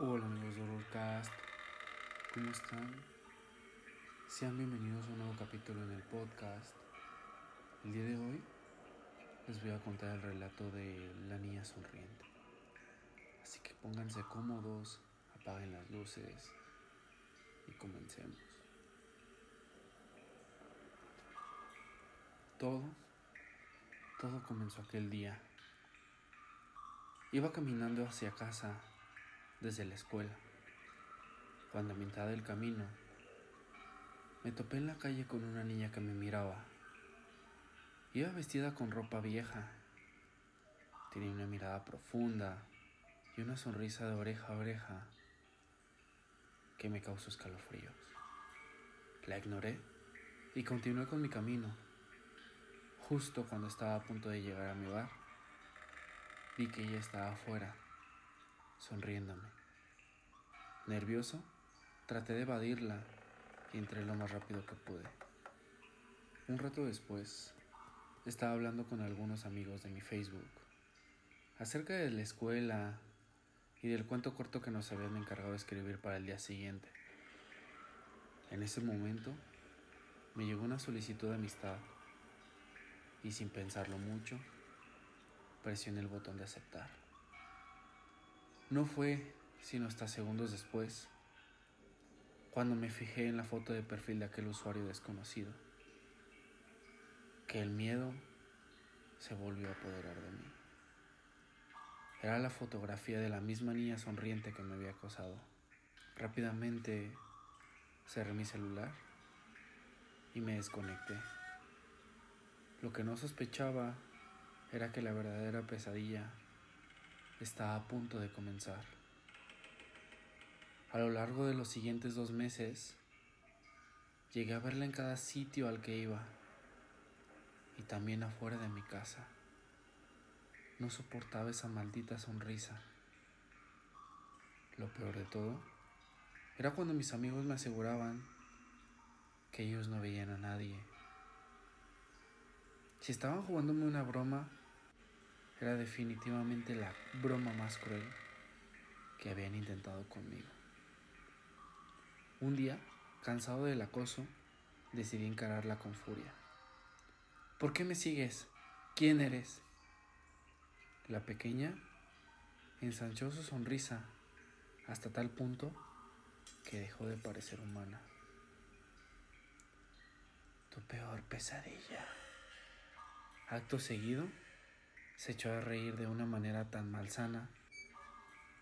Hola amigos de Horrorcast, ¿cómo están? Sean bienvenidos a un nuevo capítulo en el podcast. El día de hoy les voy a contar el relato de La Niña Sonriente. Así que pónganse cómodos, apaguen las luces y comencemos. Todo, todo comenzó aquel día. Iba caminando hacia casa desde la escuela, cuando a mitad del camino me topé en la calle con una niña que me miraba. Iba vestida con ropa vieja, tenía una mirada profunda y una sonrisa de oreja a oreja que me causó escalofríos. La ignoré y continué con mi camino. Justo cuando estaba a punto de llegar a mi hogar, vi que ella estaba afuera sonriéndome. Nervioso, traté de evadirla y entré lo más rápido que pude. Un rato después, estaba hablando con algunos amigos de mi Facebook acerca de la escuela y del cuento corto que nos habían encargado de escribir para el día siguiente. En ese momento, me llegó una solicitud de amistad y sin pensarlo mucho, presioné el botón de aceptar. No fue sino hasta segundos después, cuando me fijé en la foto de perfil de aquel usuario desconocido, que el miedo se volvió a apoderar de mí. Era la fotografía de la misma niña sonriente que me había acosado. Rápidamente cerré mi celular y me desconecté. Lo que no sospechaba era que la verdadera pesadilla estaba a punto de comenzar. A lo largo de los siguientes dos meses, llegué a verla en cada sitio al que iba y también afuera de mi casa. No soportaba esa maldita sonrisa. Lo peor de todo era cuando mis amigos me aseguraban que ellos no veían a nadie. Si estaban jugándome una broma, era definitivamente la broma más cruel que habían intentado conmigo. Un día, cansado del acoso, decidí encararla con furia. ¿Por qué me sigues? ¿Quién eres? La pequeña ensanchó su sonrisa hasta tal punto que dejó de parecer humana. Tu peor pesadilla. Acto seguido, se echó a reír de una manera tan malsana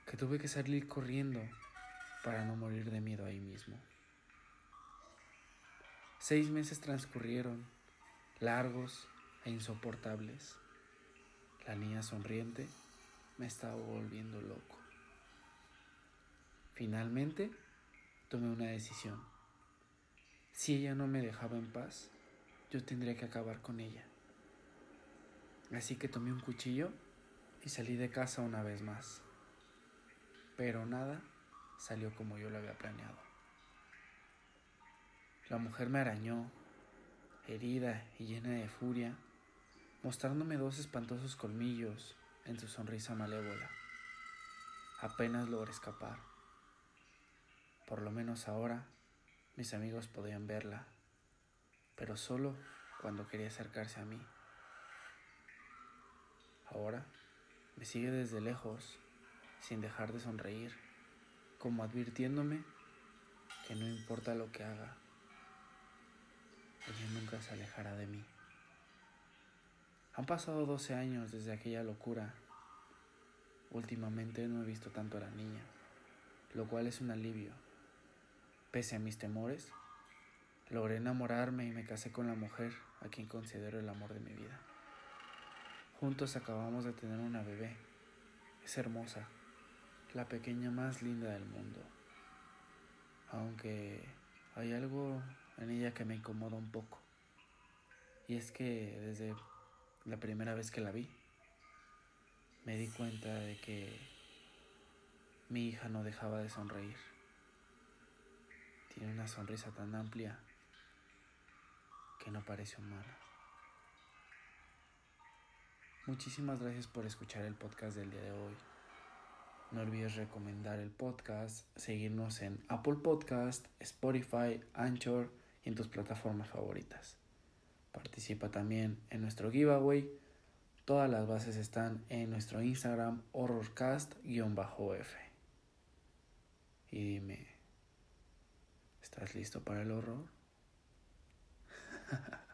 que tuve que salir corriendo para no morir de miedo ahí mismo. Seis meses transcurrieron, largos e insoportables. La niña sonriente me estaba volviendo loco. Finalmente tomé una decisión. Si ella no me dejaba en paz, yo tendría que acabar con ella. Así que tomé un cuchillo y salí de casa una vez más. Pero nada salió como yo lo había planeado. La mujer me arañó, herida y llena de furia, mostrándome dos espantosos colmillos en su sonrisa malévola. Apenas logré escapar. Por lo menos ahora mis amigos podían verla, pero solo cuando quería acercarse a mí. Ahora me sigue desde lejos, sin dejar de sonreír, como advirtiéndome que no importa lo que haga, ella nunca se alejará de mí. Han pasado 12 años desde aquella locura. Últimamente no he visto tanto a la niña, lo cual es un alivio. Pese a mis temores, logré enamorarme y me casé con la mujer a quien considero el amor de mi vida. Juntos acabamos de tener una bebé. Es hermosa, la pequeña más linda del mundo. Aunque hay algo en ella que me incomoda un poco. Y es que desde la primera vez que la vi, me di cuenta de que mi hija no dejaba de sonreír. Tiene una sonrisa tan amplia que no parece humana. Muchísimas gracias por escuchar el podcast del día de hoy. No olvides recomendar el podcast, seguirnos en Apple Podcast, Spotify, Anchor y en tus plataformas favoritas. Participa también en nuestro giveaway. Todas las bases están en nuestro Instagram horrorcast-f. Y dime, ¿estás listo para el horror?